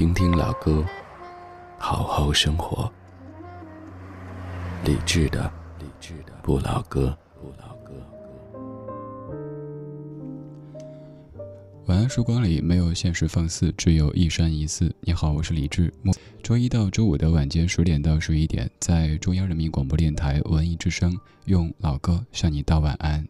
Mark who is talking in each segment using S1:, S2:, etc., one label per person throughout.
S1: 听听老歌，好好生活。理智的，理智的不老歌。
S2: 不老歌晚安，曙光里没有现实放肆，只有一山一寺。你好，我是李志。周一到周五的晚间十点到十一点，在中央人民广播电台文艺之声，用老歌向你道晚安。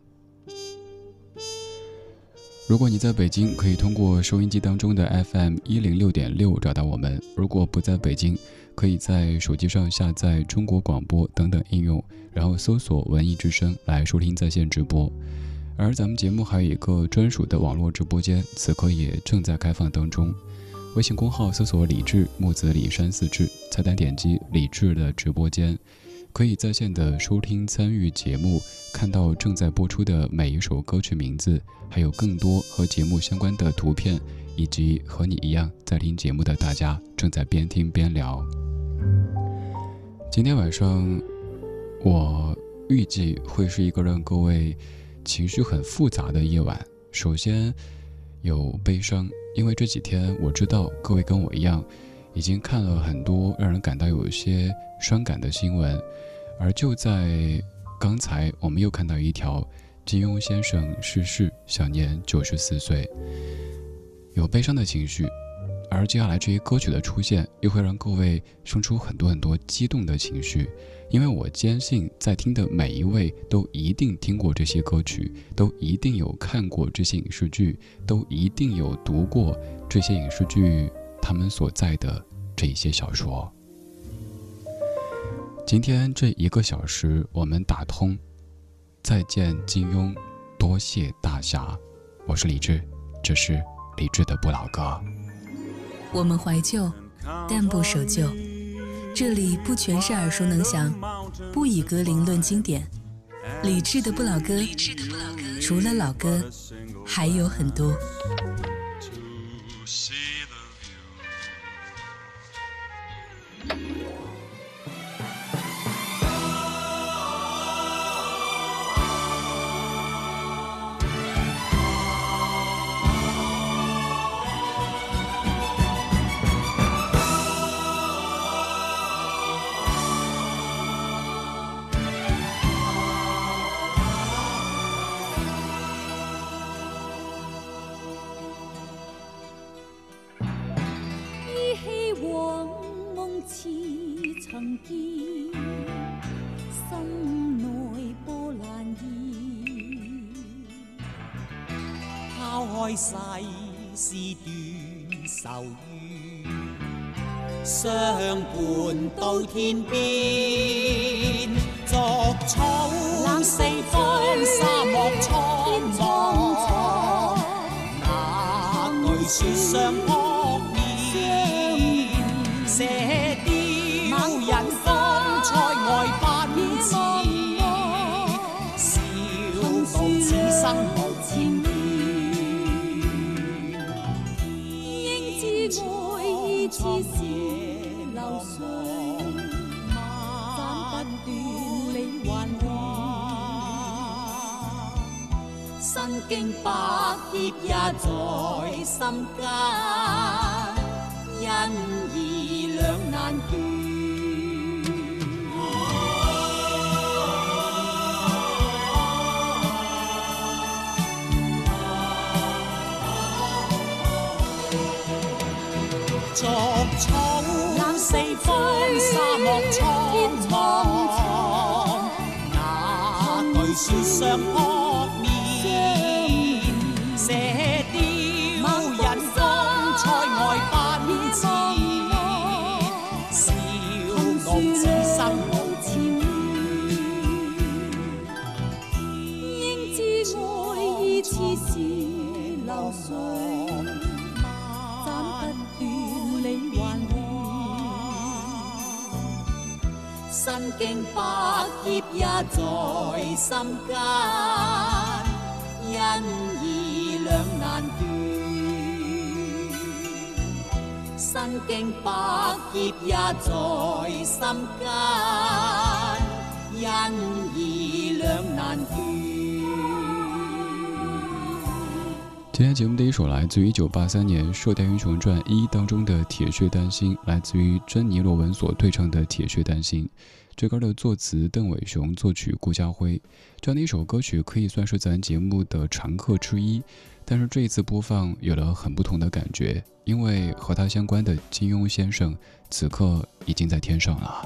S2: 如果你在北京，可以通过收音机当中的 FM 一零六点六找到我们；如果不在北京，可以在手机上下载中国广播等等应用，然后搜索文艺之声来收听在线直播。而咱们节目还有一个专属的网络直播间，此刻也正在开放当中。微信公号搜索“李志木子李山四志”，菜单点击“李志”的直播间。可以在线的收听、参与节目，看到正在播出的每一首歌曲名字，还有更多和节目相关的图片，以及和你一样在听节目的大家正在边听边聊。今天晚上，我预计会是一个让各位情绪很复杂的夜晚。首先有悲伤，因为这几天我知道各位跟我一样，已经看了很多让人感到有一些。伤感的新闻，而就在刚才，我们又看到一条：金庸先生逝世，享年九十四岁。有悲伤的情绪，而接下来这些歌曲的出现，又会让各位生出很多很多激动的情绪，因为我坚信，在听的每一位都一定听过这些歌曲，都一定有看过这些影视剧，都一定有读过这些影视剧他们所在的这一些小说。今天这一个小时，我们打通。再见，金庸，多谢大侠。我是李志，这是李志的不老歌。
S3: 我们怀旧，但不守旧。这里不全是耳熟能详，不以歌龄论经典。理智的不老歌，除了老歌，还有很多。
S4: 世事断愁怨，相伴到天边。逐草四方，沙漠苍茫。那句说相经百劫也在心间，因义两难断。逐草四方，沙漠苍茫。那句说相扑，射雕引风采外奔驰。笑傲此生无千怨，应知爱意似是流水。不断理还乱，身经百劫也在心间，身经百劫也在心间，因义两难断。
S2: 今天节目的一首来自于一九八三年《射雕英雄传一》当中的《铁血丹心》，来自于珍妮罗文所对唱的《铁血丹心》。这歌的作词邓伟雄，作曲顾家辉。这样的一首歌曲可以算是咱节目的常客之一，但是这一次播放有了很不同的感觉，因为和他相关的金庸先生此刻已经在天上了。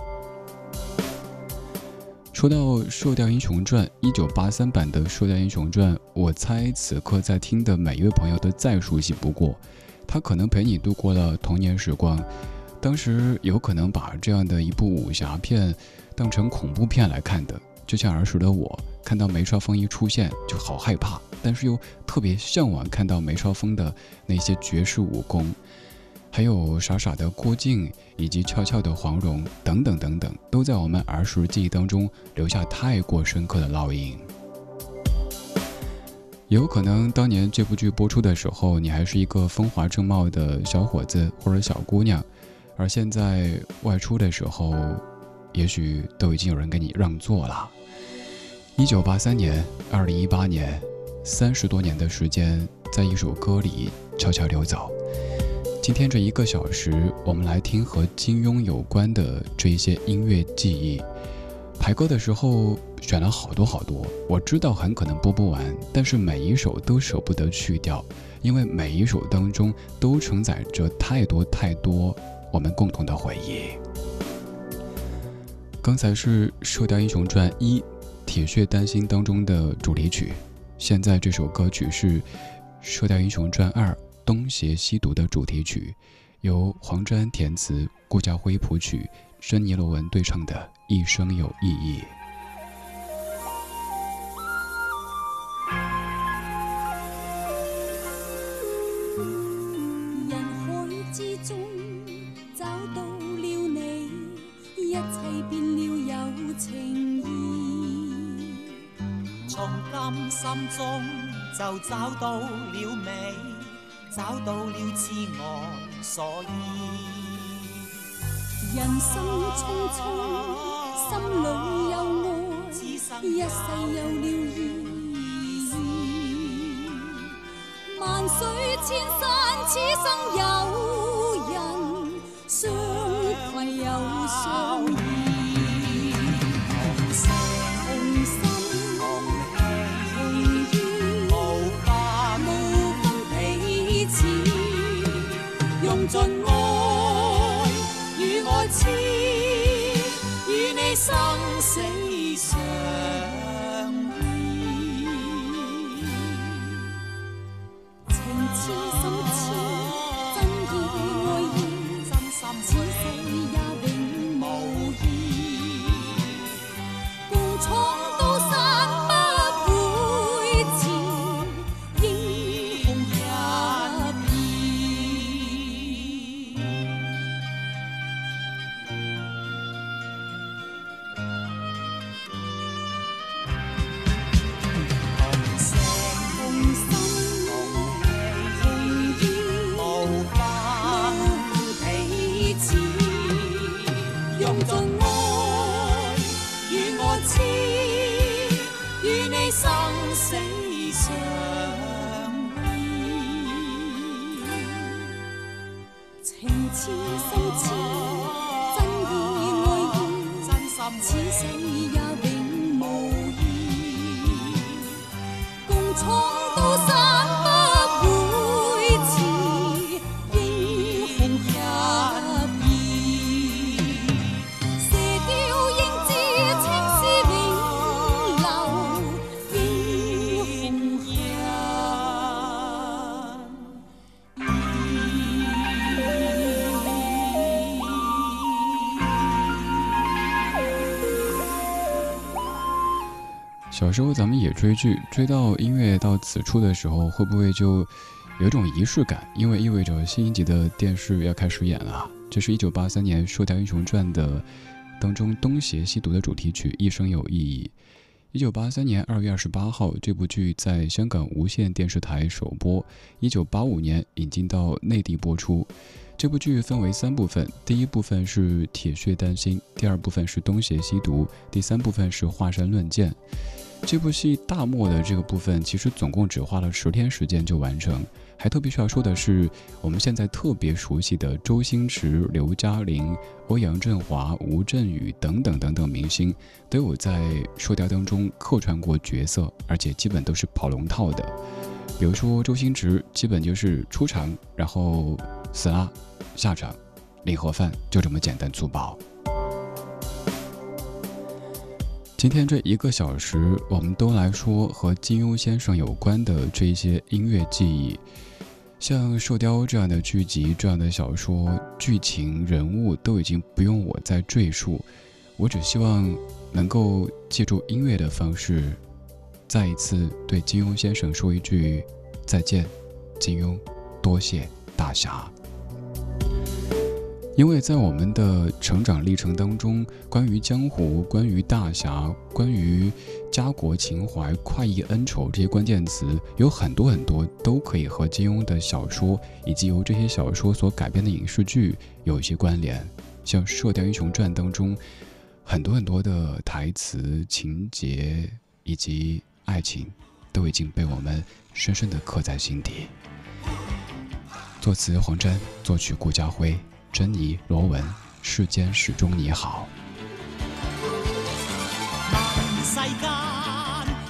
S2: 说到《射雕英雄传》，一九八三版的《射雕英雄传》，我猜此刻在听的每一位朋友都再熟悉不过。他可能陪你度过了童年时光，当时有可能把这样的一部武侠片当成恐怖片来看的，就像儿时的我，看到梅超风一出现就好害怕，但是又特别向往看到梅超风的那些绝世武功。还有傻傻的郭靖，以及俏俏的黄蓉，等等等等，都在我们儿时记忆当中留下太过深刻的烙印。有可能当年这部剧播出的时候，你还是一个风华正茂的小伙子或者小姑娘，而现在外出的时候，也许都已经有人给你让座了。一九八三年，二零一八年，三十多年的时间，在一首歌里悄悄流走。今天这一个小时，我们来听和金庸有关的这一些音乐记忆。排歌的时候选了好多好多，我知道很可能播不完，但是每一首都舍不得去掉，因为每一首当中都承载着太多太多我们共同的回忆。刚才是《射雕英雄传一》《铁血丹心》当中的主题曲，现在这首歌曲是《射雕英雄传二》。东邪西毒的主题曲，由黄沾填词，顾家辉谱曲，珍妮罗文对唱的《一生有意义》。
S4: 中就找到了美。找到了自我所依，人生匆匆，心里有爱，一世有了意义。万水千山，此生有人相携又相依。尽爱与我痴，与你生死相
S2: 小时候咱们也追剧，追到音乐到此处的时候，会不会就有一种仪式感，因为意味着新一集的电视要开始演了。这是一九八三年《射雕英雄传》的当中东邪西毒的主题曲《一生有意义》。一九八三年二月二十八号，这部剧在香港无线电视台首播。一九八五年引进到内地播出。这部剧分为三部分，第一部分是铁血丹心，第二部分是东邪西毒，第三部分是华山论剑。这部戏大漠的这个部分，其实总共只花了十天时间就完成。还特别需要说的是，我们现在特别熟悉的周星驰、刘嘉玲、欧阳震华、吴镇宇等等等等明星，都有在《射雕》当中客串过角色，而且基本都是跑龙套的。比如说周星驰，基本就是出场，然后死啦，下场，领盒饭，就这么简单粗暴。今天这一个小时，我们都来说和金庸先生有关的这一些音乐记忆。像《射雕》这样的剧集、这样的小说，剧情、人物都已经不用我再赘述。我只希望能够借助音乐的方式，再一次对金庸先生说一句再见。金庸，多谢大侠。因为在我们的成长历程当中，关于江湖、关于大侠、关于家国情怀、快意恩仇这些关键词，有很多很多都可以和金庸的小说以及由这些小说所改编的影视剧有一些关联。像《射雕英雄传》当中，很多很多的台词、情节以及爱情，都已经被我们深深的刻在心底。作词黄沾，作曲顾嘉辉。珍妮、罗文，世间始终你好。
S5: 问世间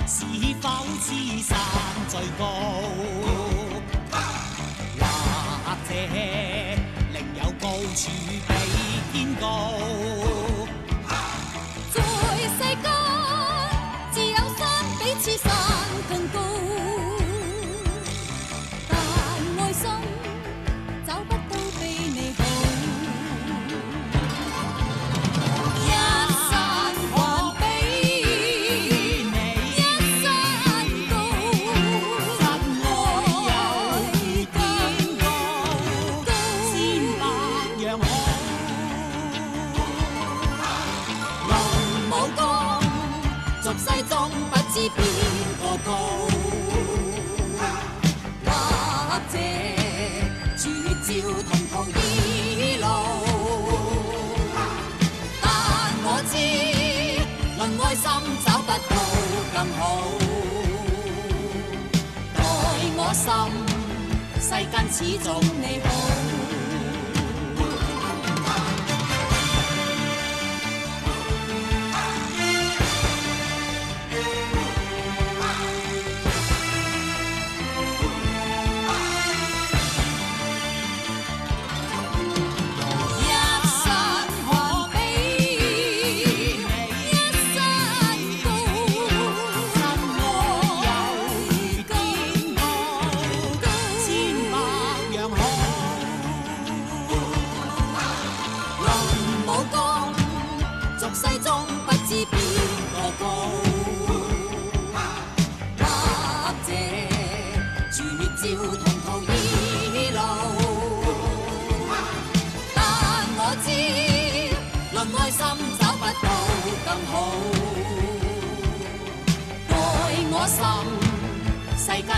S5: 是否知山最高？或者另有高处比天高？
S4: 高或者绝招同途异路但我知论爱心找不到更好待我心
S5: 世间始终你好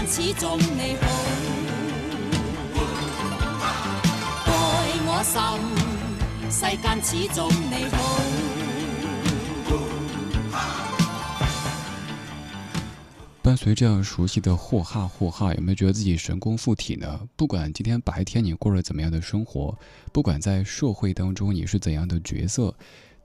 S4: 始终你好，我心，世间始终你好。
S2: 伴随这样熟悉的“霍哈霍哈”，有没有觉得自己神功附体呢？不管今天白天你过着怎么样的生活，不管在社会当中你是怎样的角色。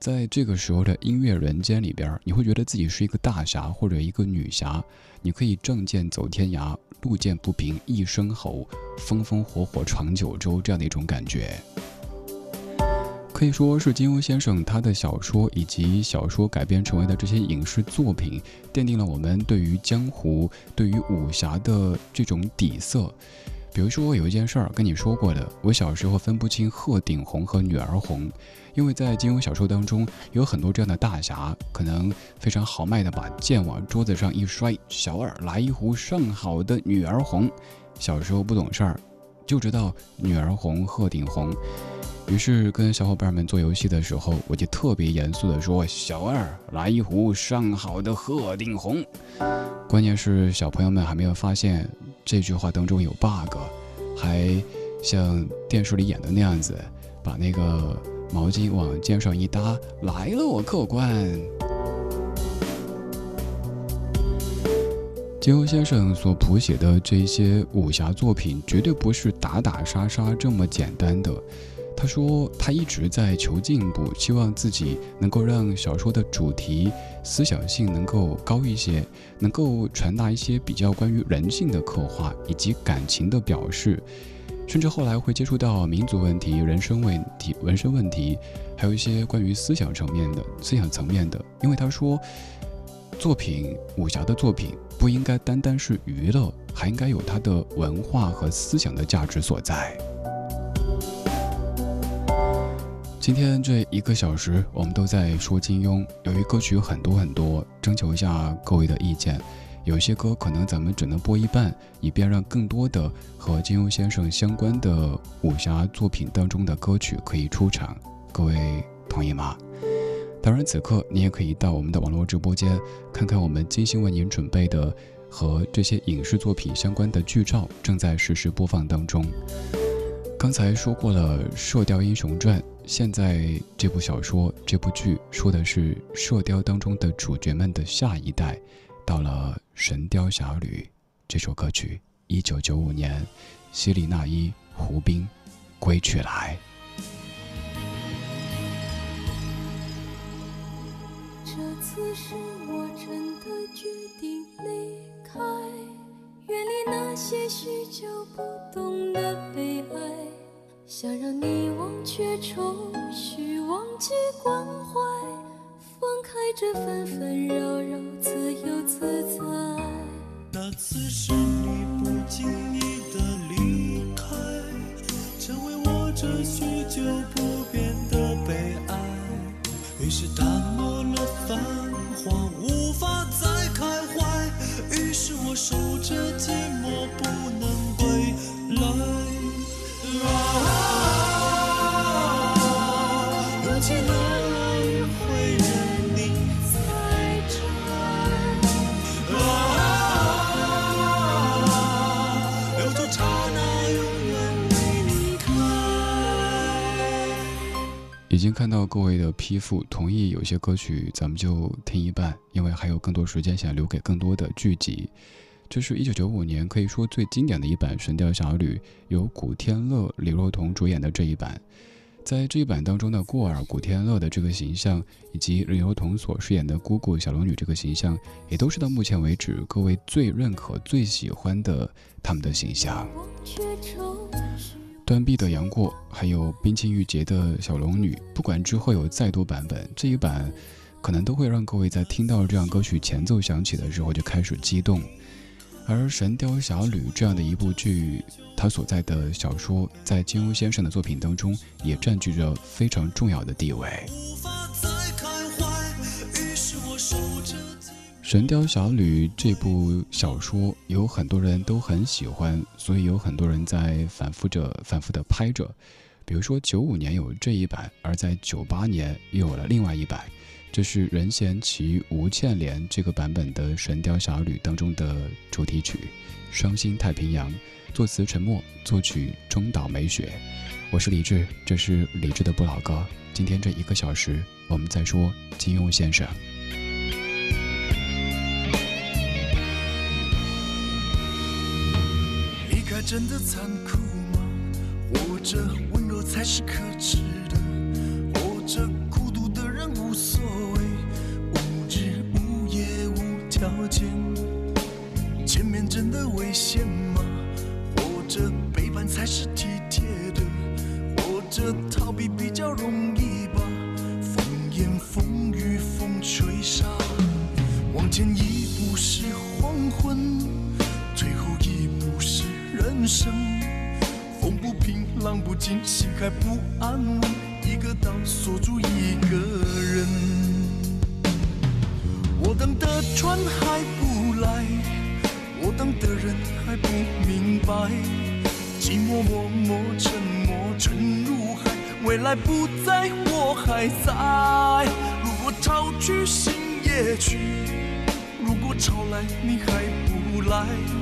S2: 在这个时候的音乐人间里边，你会觉得自己是一个大侠或者一个女侠，你可以仗剑走天涯，路见不平一声吼，风风火火闯九州这样的一种感觉。可以说是金庸先生他的小说以及小说改编成为的这些影视作品，奠定了我们对于江湖、对于武侠的这种底色。比如说我有一件事儿跟你说过的，我小时候分不清鹤顶红和女儿红，因为在金庸小说当中有很多这样的大侠，可能非常豪迈的把剑往桌子上一摔，小二来一壶上好的女儿红。小时候不懂事儿，就知道女儿红、鹤顶红。于是跟小伙伴们做游戏的时候，我就特别严肃地说：“小二，来一壶上好的鹤顶红。”关键是小朋友们还没有发现。这句话当中有 bug，还像电视里演的那样子，把那个毛巾往肩上一搭，来了，我客官。金庸先生所谱写的这些武侠作品，绝对不是打打杀杀这么简单的。他说，他一直在求进步，希望自己能够让小说的主题思想性能够高一些，能够传达一些比较关于人性的刻画以及感情的表示，甚至后来会接触到民族问题、人生问题、纹身问题，还有一些关于思想层面的思想层面的。因为他说，作品武侠的作品不应该单单是娱乐，还应该有它的文化和思想的价值所在。今天这一个小时，我们都在说金庸。由于歌曲很多很多，征求一下各位的意见。有些歌可能咱们只能播一半，以便让更多的和金庸先生相关的武侠作品当中的歌曲可以出场。各位同意吗？当然，此刻你也可以到我们的网络直播间，看看我们精心为您准备的和这些影视作品相关的剧照，正在实时播放当中。刚才说过了《射雕英雄传》。现在这部小说、这部剧说的是《射雕》当中的主角们的下一代，到了《神雕侠侣》这首歌曲，一九九五年，希里娜依、胡兵，归去来。
S4: 这次是我真的决定离开，远离那些许久不懂的悲哀。想让你忘却愁绪，忘记关怀，放开这纷纷扰扰，自由自在。
S6: 那次是你不经意的离开，成为我这许久不变的悲哀。于是淡漠了繁华，无法再开怀。于是我守
S2: 已经看到各位的批复，同意有些歌曲咱们就听一半，因为还有更多时间想留给更多的剧集。这是一九九五年可以说最经典的一版《神雕侠侣》，由古天乐、李若彤主演的这一版。在这一版当中的过儿古天乐的这个形象，以及李若彤所饰演的姑姑小龙女这个形象，也都是到目前为止各位最认可、最喜欢的他们的形象。断臂的杨过，还有冰清玉洁的小龙女，不管之后有再多版本，这一版可能都会让各位在听到这样歌曲前奏响起的时候就开始激动。而《神雕侠侣》这样的一部剧，它所在的小说在金庸先生的作品当中也占据着非常重要的地位。《神雕侠侣》这部小说有很多人都很喜欢，所以有很多人在反复着、反复的拍着。比如说，九五年有这一版，而在九八年又有了另外一版。这是任贤齐、吴倩莲这个版本的《神雕侠侣》当中的主题曲《伤心太平洋》，作词陈默，作曲中岛美雪。我是李志，这是李志的不老歌。今天这一个小时，我们在说金庸先生。
S6: 真的残酷吗？或者温柔才是可耻的？或者孤独的人无所谓？无日无夜无条件，见面真的危险吗？或者背叛才是体贴的？或者逃避比较容易吧？风言风语风吹沙，往前一步是黄昏，人生。风不平，浪不静，心还不安稳，一个岛锁住一个人。我等的船还不来，我等的人还不明白，寂寞默默沉默沉入海，未来不在，我还在。如果潮去心也去，如果潮来你还不来。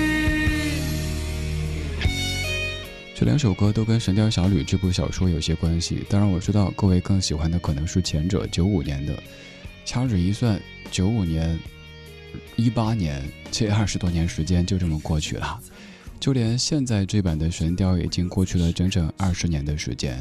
S2: 这两首歌都跟《神雕侠侣》这部小说有些关系，当然我知道各位更喜欢的可能是前者，九五年的。掐指一算，九五年、一八年，这二十多年时间就这么过去了，就连现在这版的《神雕》已经过去了整整二十年的时间。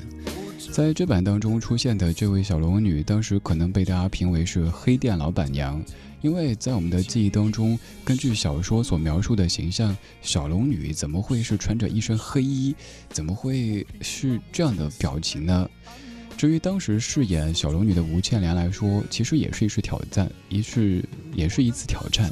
S2: 在这版当中出现的这位小龙女，当时可能被大家评为是黑店老板娘。因为在我们的记忆当中，根据小说所描述的形象，小龙女怎么会是穿着一身黑衣？怎么会是这样的表情呢？至于当时饰演小龙女的吴倩莲来说，其实也是一次挑战，一是也是一次挑战，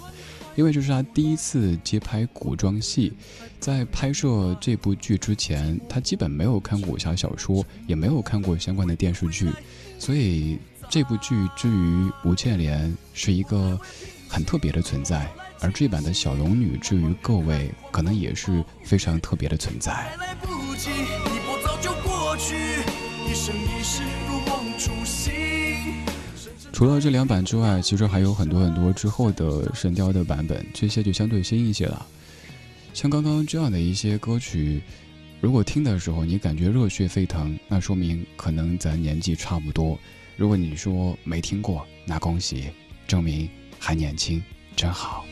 S2: 因为这是她第一次接拍古装戏，在拍摄这部剧之前，她基本没有看过武侠小说，也没有看过相关的电视剧，所以。这部剧之于吴倩莲是一个很特别的存在，而这版的小龙女之于各位可能也是非常特别的存在。除了这两版之外，其实还有很多很多之后的神雕的版本，这些就相对新一些了。像刚刚这样的一些歌曲，如果听的时候你感觉热血沸腾，那说明可能咱年纪差不多。如果你说没听过，那恭喜，证明还年轻，真好。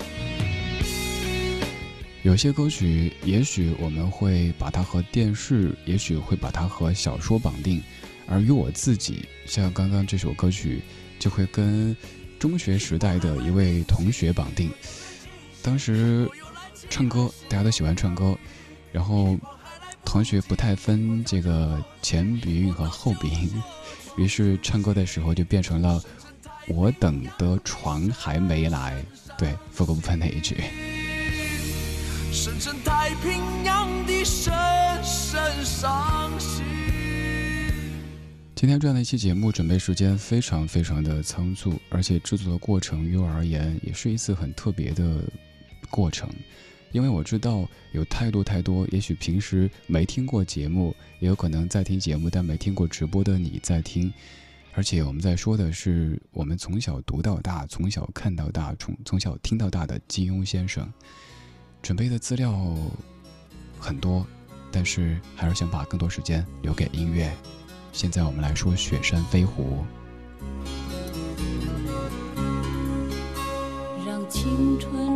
S2: 有些歌曲，也许我们会把它和电视，也许会把它和小说绑定，而与我自己，像刚刚这首歌曲，就会跟中学时代的一位同学绑定。当时唱歌，大家都喜欢唱歌，然后同学不太分这个前鼻韵和后鼻音。于是唱歌的时候就变成了“我等的船还没来”，对副歌部分那一句。今天这样的一期节目，准备时间非常非常的仓促，而且制作的过程于我而言也是一次很特别的过程。因为我知道有太多太多，也许平时没听过节目，也有可能在听节目但没听过直播的你在听，而且我们在说的是我们从小读到大、从小看到大、从从小听到大的金庸先生，准备的资料很多，但是还是想把更多时间留给音乐。现在我们来说《雪山飞狐》。
S4: 让青春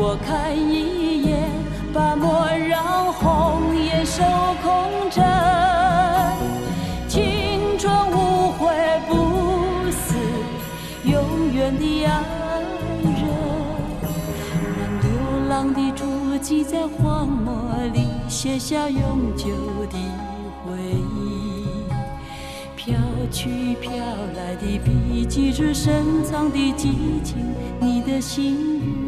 S4: 我看一眼，把莫让红颜守空枕。青春无悔不死，永远的爱人。让流浪的足迹在荒漠里写下永久的。回忆，飘去飘来的笔迹，是深藏的激情，你的心语。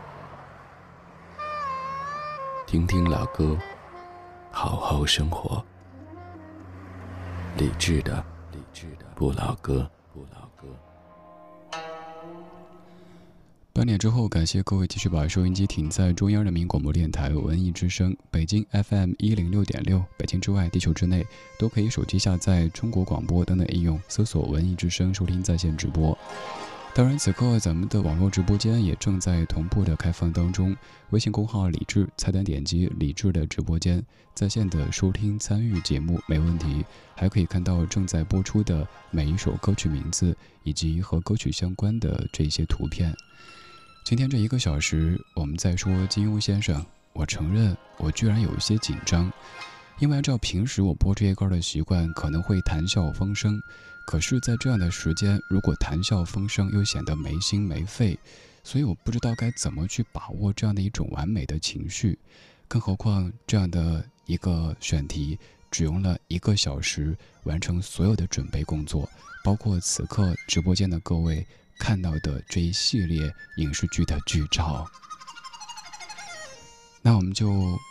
S1: 听听老歌，好好生活。理智的，理智的不老歌，不老歌。
S2: 八点之后，感谢各位继续把收音机停在中央人民广播电台文艺之声北京 FM 一零六点六。北京之外，地球之内，都可以手机下载中国广播等等应用，搜索“文艺之声”收听在线直播。当然，此刻咱们的网络直播间也正在同步的开放当中。微信公号“李智”，菜单点击“李智”的直播间，在线的收听参与节目没问题。还可以看到正在播出的每一首歌曲名字以及和歌曲相关的这些图片。今天这一个小时，我们在说金庸先生。我承认，我居然有一些紧张，因为按照平时我播这些歌的习惯，可能会谈笑风生。可是，在这样的时间，如果谈笑风生又显得没心没肺，所以我不知道该怎么去把握这样的一种完美的情绪。更何况，这样的一个选题只用了一个小时完成所有的准备工作，包括此刻直播间的各位看到的这一系列影视剧的剧照。那我们就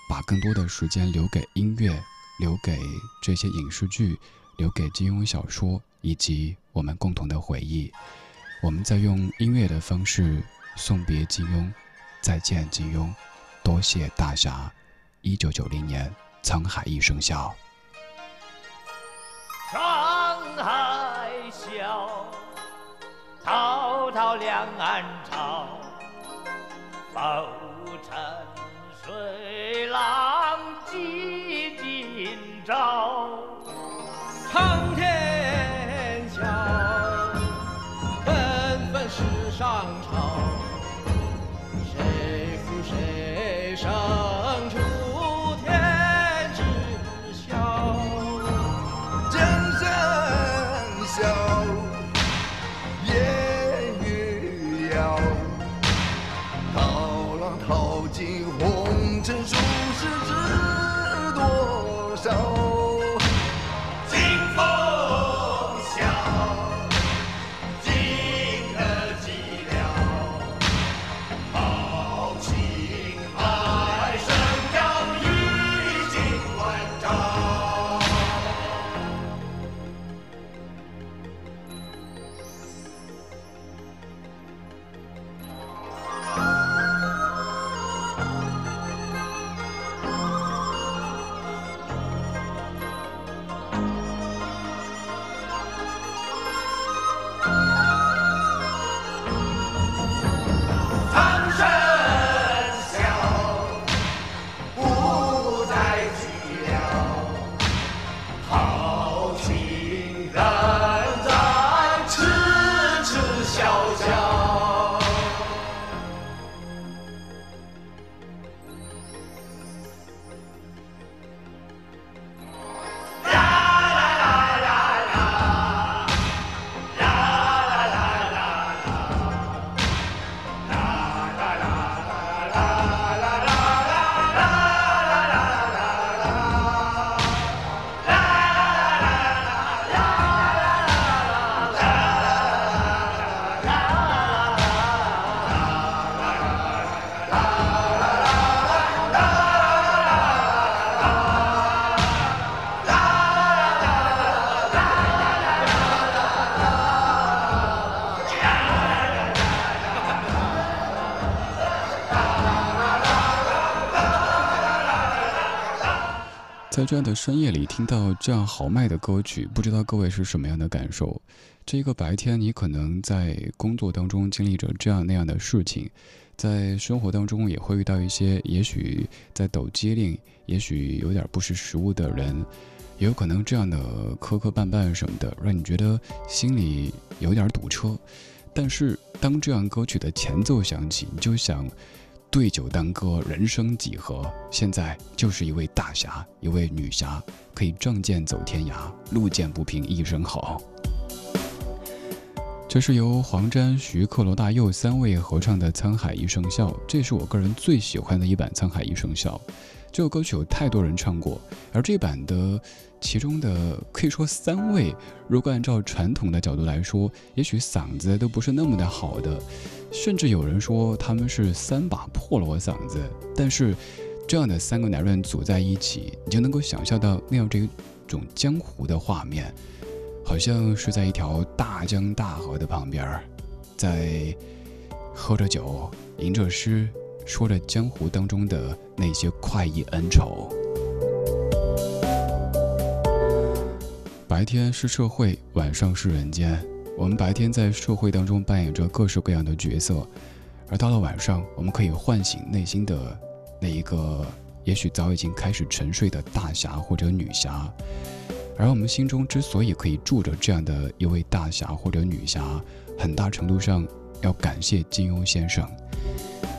S2: 把更多的时间留给音乐，留给这些影视剧，留给金庸小说。以及我们共同的回忆，我们在用音乐的方式送别金庸，再见金庸，多谢大侠。一九九零年，沧海一声笑。
S7: 沧海笑，滔滔两岸潮，在
S2: 这样的深夜里听到这样豪迈的歌曲，不知道各位是什么样的感受？这一个白天，你可能在工作当中经历着这样那样的事情，在生活当中也会遇到一些，也许在抖机灵，也许有点不识时务的人，也有可能这样的磕磕绊绊什么的，让你觉得心里有点堵车。但是当这样歌曲的前奏响起，你就想。对酒当歌，人生几何？现在就是一位大侠，一位女侠，可以仗剑走天涯，路见不平一声吼。这是由黄沾、徐克、罗大佑三位合唱的《沧海一声笑》，这是我个人最喜欢的一版《沧海一声笑》。这首歌曲有太多人唱过，而这版的其中的可以说三位，如果按照传统的角度来说，也许嗓子都不是那么的好的。甚至有人说他们是三把破锣嗓子，但是这样的三个男人组在一起，你就能够想象到那样这种江湖的画面，好像是在一条大江大河的旁边，在喝着酒，吟着诗，说着江湖当中的那些快意恩仇。白天是社会，晚上是人间。我们白天在社会当中扮演着各式各样的角色，而到了晚上，我们可以唤醒内心的那一个也许早已经开始沉睡的大侠或者女侠。而我们心中之所以可以住着这样的一位大侠或者女侠，很大程度上要感谢金庸先生。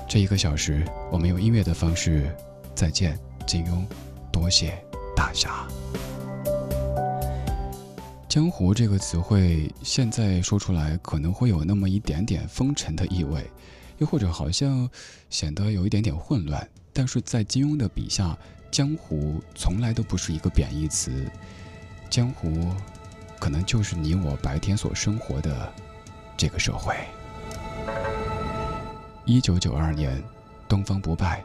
S2: 这一个小时，我们用音乐的方式再见金庸，多谢大侠。江湖这个词汇，现在说出来可能会有那么一点点风尘的意味，又或者好像显得有一点点混乱。但是在金庸的笔下，江湖从来都不是一个贬义词，江湖可能就是你我白天所生活的这个社会。一九九二年，东方不败，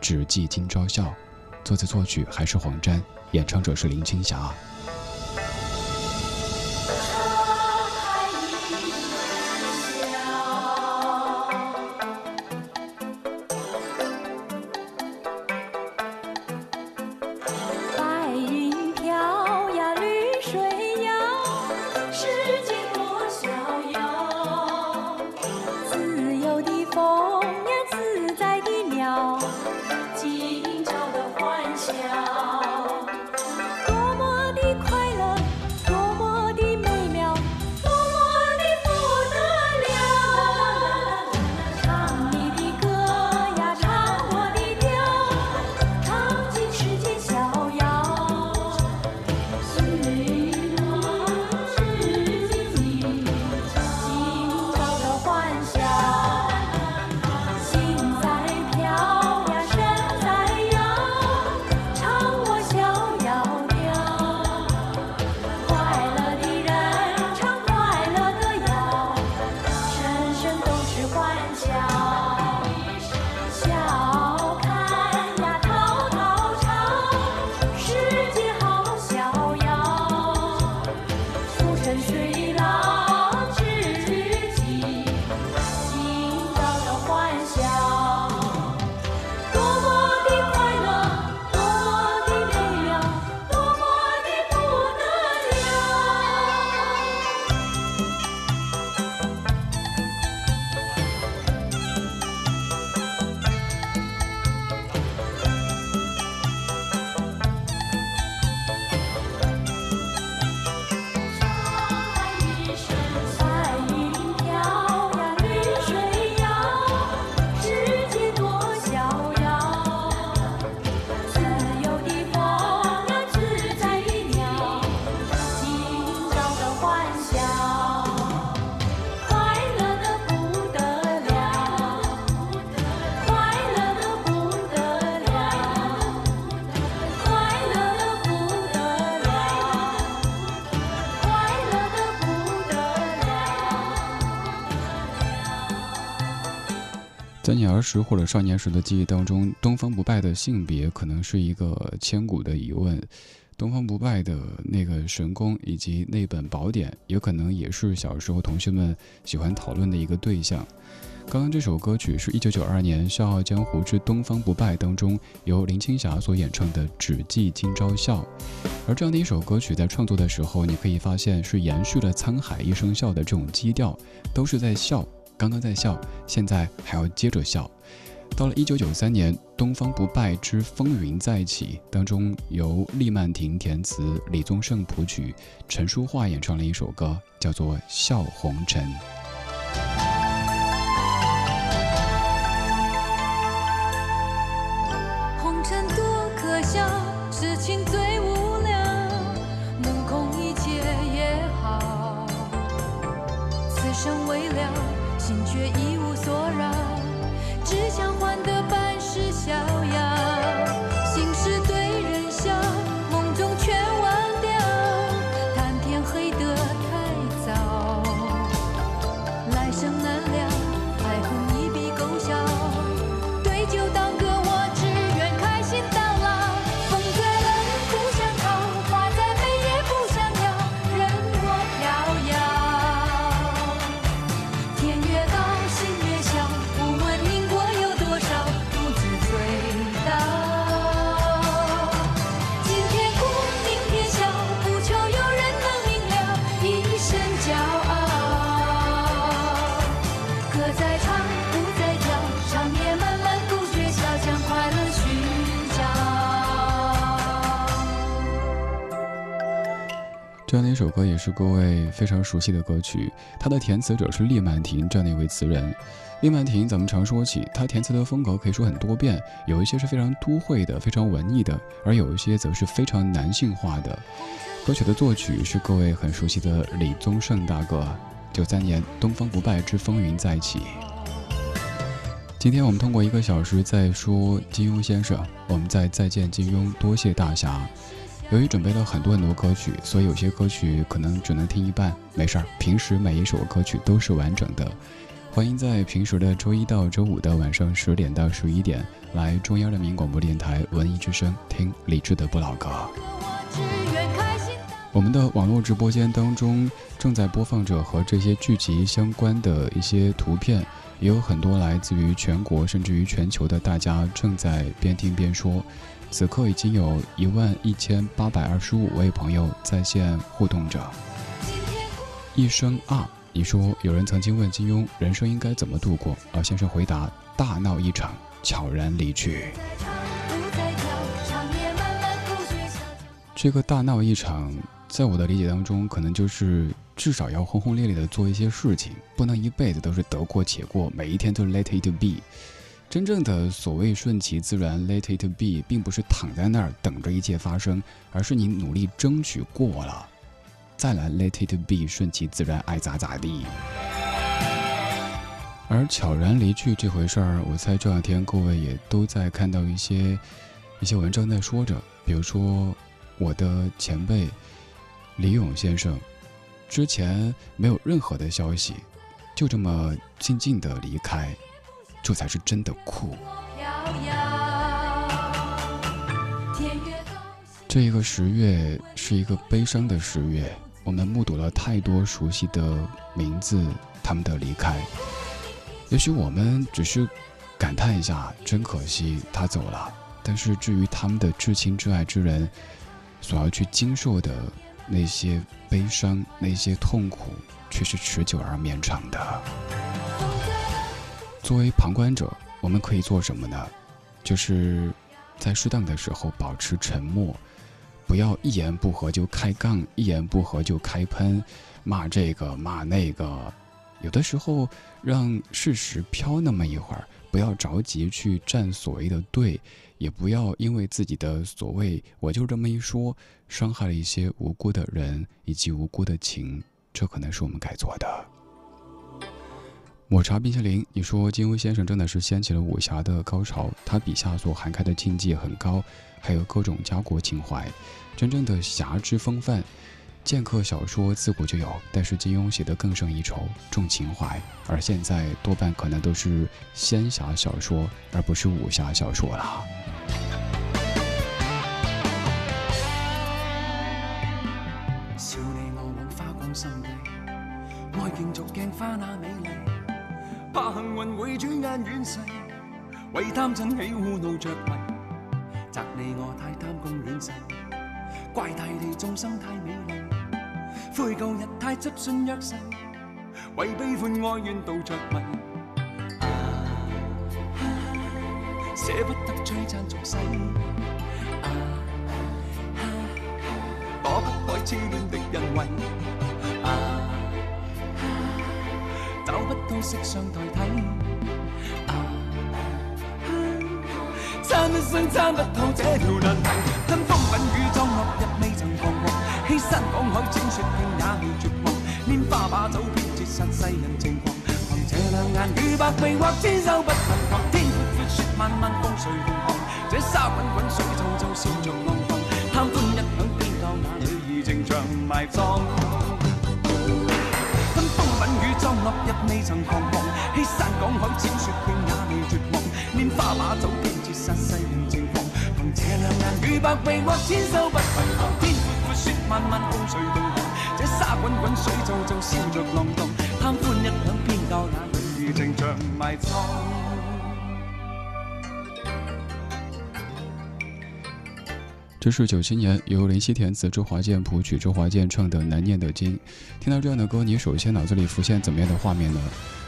S2: 只记今朝笑，作词作曲还是黄沾，演唱者是林青霞。儿时或者少年时的记忆当中，东方不败的性别可能是一个千古的疑问。东方不败的那个神功以及那本宝典，有可能也是小时候同学们喜欢讨论的一个对象。刚刚这首歌曲是一九九二年《笑傲江湖之东方不败》当中由林青霞所演唱的《只记今朝笑》，而这样的一首歌曲在创作的时候，你可以发现是延续了“沧海一声笑”的这种基调，都是在笑，刚刚在笑，现在还要接着笑。到了一九九三年，《东方不败之风云再起》当中，由厉曼婷填词，李宗盛谱曲，陈淑桦演唱了一首歌，叫做《笑红尘》。各位非常熟悉的歌曲，它的填词者是厉曼婷这样的一位词人。厉曼婷，咱们常说起她填词的风格可以说很多变，有一些是非常都会的、非常文艺的，而有一些则是非常男性化的。歌曲的作曲是各位很熟悉的李宗盛大哥。九三年《东方不败之风云再起》。今天我们通过一个小时在说金庸先生，我们在再见金庸，多谢大侠。由于准备了很多很多歌曲，所以有些歌曲可能只能听一半。没事儿，平时每一首歌曲都是完整的。欢迎在平时的周一到周五的晚上十点到十一点来中央人民广播电台文艺之声听李志的不老歌。我们的网络直播间当中正在播放着和这些剧集相关的一些图片，也有很多来自于全国甚至于全球的大家正在边听边说。此刻已经有一万一千八百二十五位朋友在线互动着。一生啊，你说有人曾经问金庸人生应该怎么度过，而先生回答：大闹一场，悄然离去。这个大闹一场，在我的理解当中，可能就是至少要轰轰烈烈的做一些事情，不能一辈子都是得过且过，每一天都 let it be。真正的所谓顺其自然，let it be，并不是躺在那儿等着一切发生，而是你努力争取过了，再来 let it be，顺其自然，爱咋咋地。而悄然离去这回事儿，我猜这两天各位也都在看到一些一些文章在说着，比如说我的前辈李勇先生，之前没有任何的消息，就这么静静的离开。这才是真的酷。这一个十月是一个悲伤的十月，我们目睹了太多熟悉的名字，他们的离开。也许我们只是感叹一下，真可惜他走了。但是至于他们的至亲至爱之人所要去经受的那些悲伤、那些痛苦，却是持久而绵长的。作为旁观者，我们可以做什么呢？就是在适当的时候保持沉默，不要一言不合就开杠，一言不合就开喷，骂这个骂那个。有的时候让事实飘那么一会儿，不要着急去站所谓的对，也不要因为自己的所谓我就这么一说，伤害了一些无辜的人以及无辜的情。这可能是我们该做的。抹茶冰淇淋，你说金庸先生真的是掀起了武侠的高潮，他笔下所涵盖的境界很高，还有各种家国情怀，真正的侠之风范。剑客小说自古就有，但是金庸写的更胜一筹，重情怀，而现在多半可能都是仙侠小说，而不是武侠小说了。
S6: 少你我往花光心地，爱竞逐镜花那美丽。
S8: 怕幸运会转眼远逝，为贪嗔喜恶怒着迷，责你我太贪功恋势，怪大地众生太美丽，悔旧日太执信约誓，为悲欢哀怨妒着迷。啊舍不得璀璨俗世，啊啊躲不开痴恋的人为，啊啊找不到色相代替，啊参一生参不透这条难题，吞风吻雨装落日未曾彷徨，欺山赶海整雪拼也未绝望，拈花把酒偏折煞世人情狂，凭这两眼与百臂或千手不能防，天阔阔雪漫漫風隨同航，这沙滚滚水皱皱笑着浪荡。贪欢一晌偏教那女兒情長埋葬。落日未曾彷徨，欺山赶海千雪拼也未绝望，拈花把酒偏折煞世人情狂，凭这两眼与百臂或千手不能防，天阔阔雪漫漫共谁同航，这沙滚滚水皱皱笑着浪荡。贪欢一晌偏教那女儿情长埋葬。
S2: 这是九七年由林夕填词、周华健谱曲、周华健唱的《难念的经》。听到这样的歌，你首先脑子里浮现怎么样的画面呢？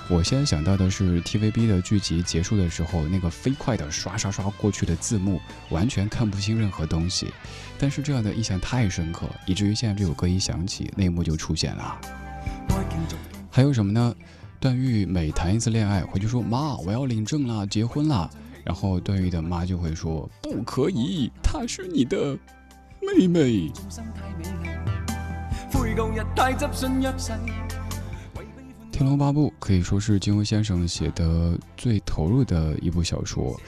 S2: 我先想到的是 TVB 的剧集结束的时候，那个飞快的刷刷刷过去的字幕，完全看不清任何东西。但是这样的印象太深刻，以至于现在这首歌一响起，那一幕就出现了。还有什么呢？段誉每谈一次恋爱，回去说：“妈，我要领证了，结婚了。”然后段誉的妈就会说：“不可以，她是你的妹妹。”《天龙八部》可以说是金庸先生写的最投入的一部小说。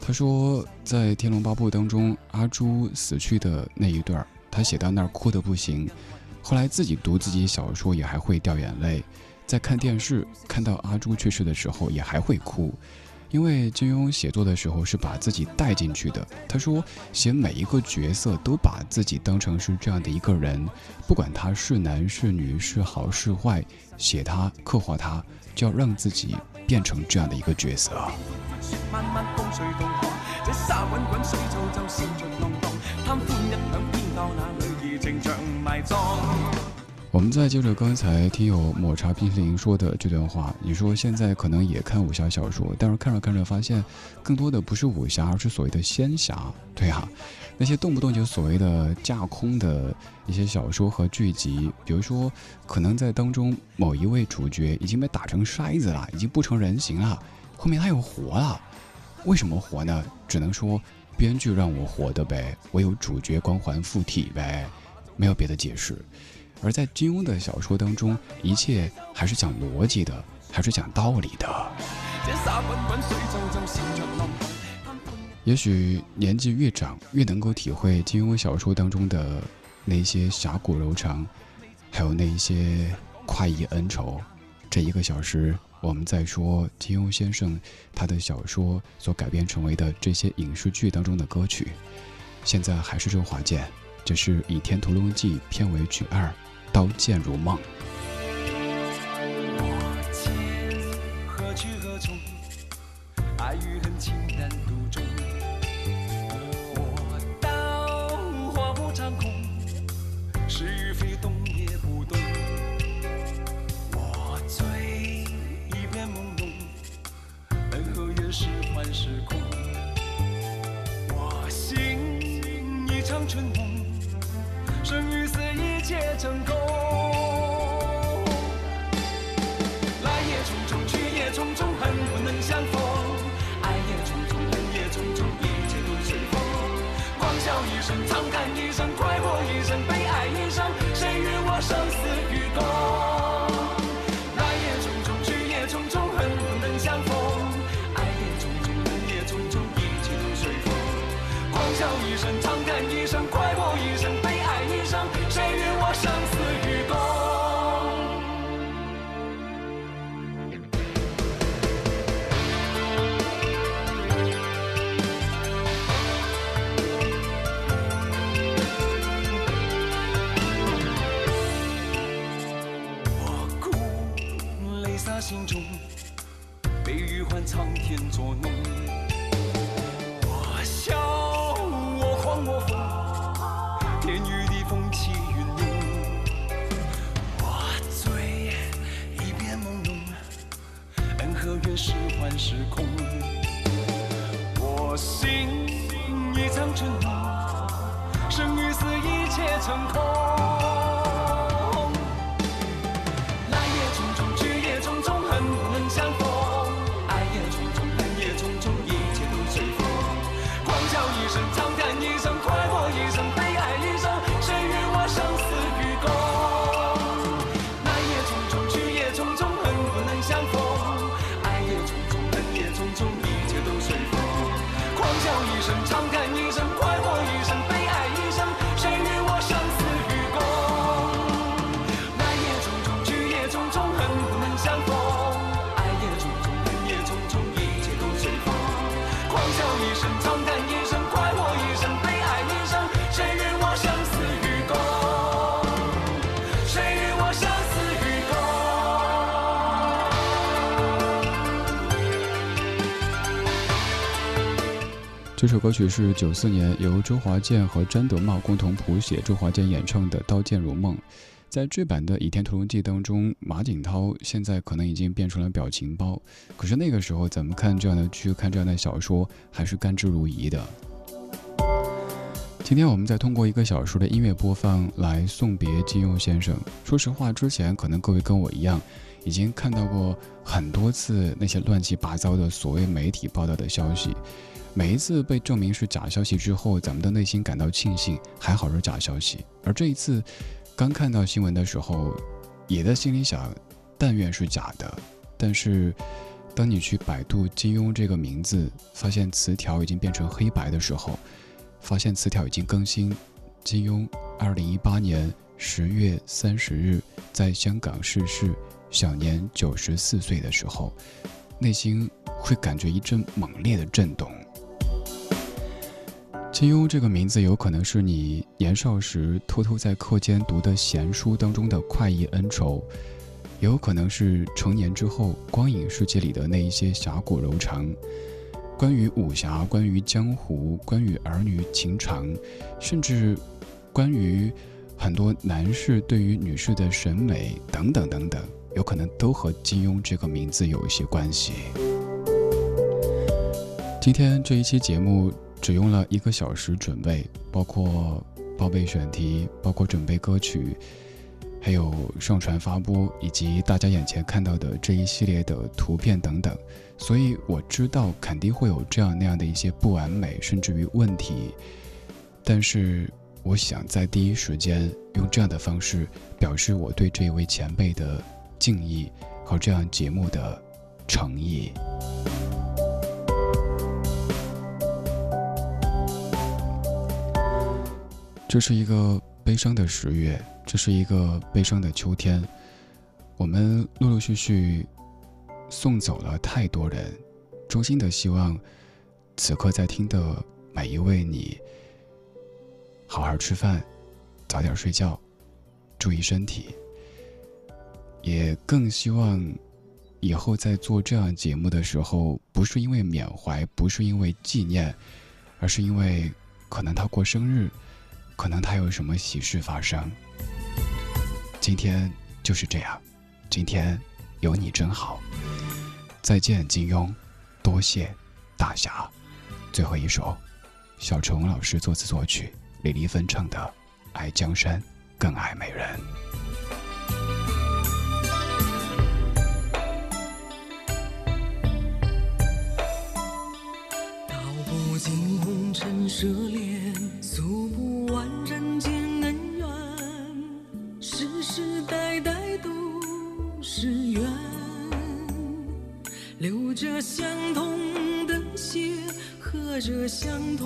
S2: 他说，在《天龙八部》当中，阿朱死去的那一段，他写到那儿哭得不行。后来自己读自己小说也还会掉眼泪，在看电视看到阿朱去世的时候也还会哭。因为金庸写作的时候是把自己带进去的。他说，写每一个角色都把自己当成是这样的一个人，不管他是男是女是好是坏，写他刻画他，就要让自己变成这样的一个角色。我们再接着刚才听友抹茶冰淇淋说的这段话，你说现在可能也看武侠小说，但是看着看着发现，更多的不是武侠，而是所谓的仙侠。对啊，那些动不动就所谓的架空的一些小说和剧集，比如说可能在当中某一位主角已经被打成筛子了，已经不成人形了，后面他又活了，为什么活呢？只能说编剧让我活的呗，我有主角光环附体呗，没有别的解释。而在金庸的小说当中，一切还是讲逻辑的，还是讲道理的。也许年纪越长，越能够体会金庸小说当中的那些侠骨柔肠，还有那一些快意恩仇。这一个小时，我们在说金庸先生他的小说所改编成为的这些影视剧当中的歌曲。现在还是周华健，这是《倚天屠龙记》片尾曲二。刀剑如梦。
S8: 成空。
S2: 这首歌曲是九四年由周华健和詹德茂共同谱写，周华健演唱的《刀剑如梦》。在这版的《倚天屠龙记》当中，马景涛现在可能已经变成了表情包，可是那个时候咱们看这样的剧、看这样的小说，还是甘之如饴的。今天我们再通过一个小说的音乐播放来送别金庸先生。说实话，之前可能各位跟我一样，已经看到过很多次那些乱七八糟的所谓媒体报道的消息。每一次被证明是假消息之后，咱们的内心感到庆幸，还好是假消息。而这一次，刚看到新闻的时候，也在心里想，但愿是假的。但是，当你去百度金庸这个名字，发现词条已经变成黑白的时候，发现词条已经更新。金庸，二零一八年十月三十日在香港逝世，享年九十四岁的时候，内心会感觉一阵猛烈的震动。金庸这个名字有可能是你年少时偷偷在课间读的闲书当中的快意恩仇，也有可能是成年之后光影世界里的那一些侠骨柔肠。关于武侠，关于江湖，关于儿女情长，甚至关于很多男士对于女士的审美等等等等，有可能都和金庸这个名字有一些关系。今天这一期节目只用了一个小时准备，包括报备选题，包括准备歌曲，还有上传发布，以及大家眼前看到的这一系列的图片等等。所以我知道肯定会有这样那样的一些不完美，甚至于问题。但是我想在第一时间用这样的方式表示我对这位前辈的敬意和这样节目的诚意。这是一个悲伤的十月，这是一个悲伤的秋天，我们陆陆续续送走了太多人。衷心的希望，此刻在听的每一位你，好好吃饭，早点睡觉，注意身体。也更希望以后在做这样节目的时候，不是因为缅怀，不是因为纪念，而是因为可能他过生日。可能他有什么喜事发生。今天就是这样，今天有你真好。再见，金庸，多谢大侠。最后一首，小虫老师作词作曲，李丽芬唱的《爱江山更爱美人》。
S9: 道不尽红尘舍恋想。